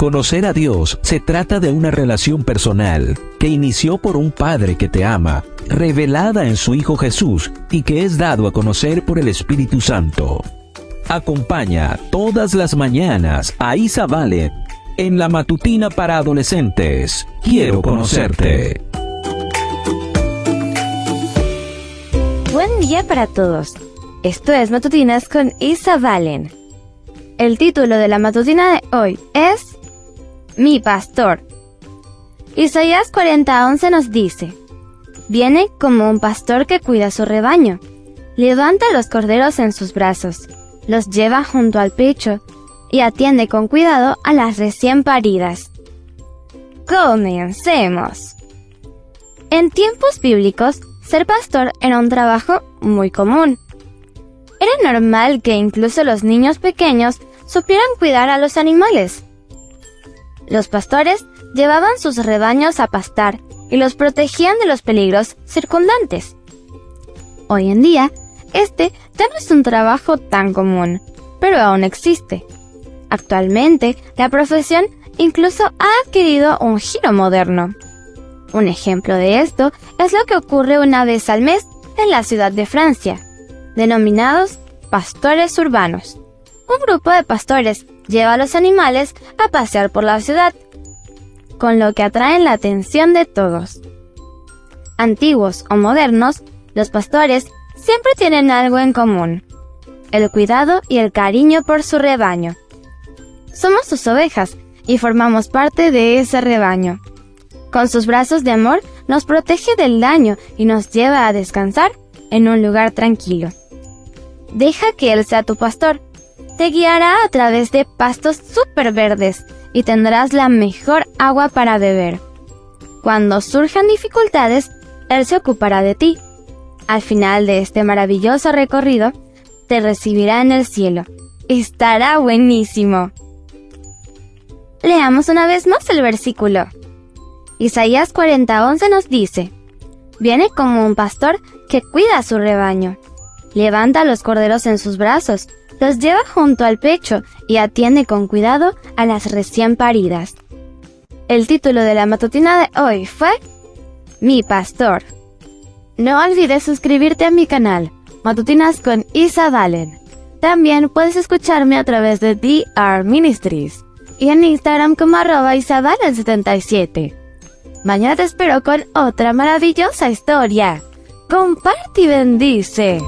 Conocer a Dios se trata de una relación personal que inició por un Padre que te ama, revelada en su Hijo Jesús y que es dado a conocer por el Espíritu Santo. Acompaña todas las mañanas a Isa Vale en la matutina para adolescentes. Quiero conocerte. Buen día para todos. Esto es Matutinas con Isa Valen. El título de la matutina de hoy es Mi pastor. Isaías 40:11 nos dice, Viene como un pastor que cuida su rebaño. Levanta los corderos en sus brazos, los lleva junto al pecho y atiende con cuidado a las recién paridas. Comencemos. En tiempos bíblicos, ser pastor era un trabajo muy común. Era normal que incluso los niños pequeños supieran cuidar a los animales. Los pastores llevaban sus rebaños a pastar y los protegían de los peligros circundantes. Hoy en día, este ya no es un trabajo tan común, pero aún existe. Actualmente, la profesión incluso ha adquirido un giro moderno. Un ejemplo de esto es lo que ocurre una vez al mes en la ciudad de Francia, denominados pastores urbanos. Un grupo de pastores lleva a los animales a pasear por la ciudad, con lo que atraen la atención de todos. Antiguos o modernos, los pastores siempre tienen algo en común, el cuidado y el cariño por su rebaño. Somos sus ovejas y formamos parte de ese rebaño. Con sus brazos de amor nos protege del daño y nos lleva a descansar en un lugar tranquilo. Deja que Él sea tu pastor. Te guiará a través de pastos súper verdes y tendrás la mejor agua para beber. Cuando surjan dificultades, Él se ocupará de ti. Al final de este maravilloso recorrido, te recibirá en el cielo. Estará buenísimo. Leamos una vez más el versículo. Isaías 40:11 nos dice, Viene como un pastor que cuida a su rebaño. Levanta a los corderos en sus brazos, los lleva junto al pecho y atiende con cuidado a las recién paridas. El título de la matutina de hoy fue Mi pastor. No olvides suscribirte a mi canal, Matutinas con Isa Valen. También puedes escucharme a través de DR Ministries y en Instagram como arroba isabalen77. Mañana te espero con otra maravillosa historia. Comparte y bendice.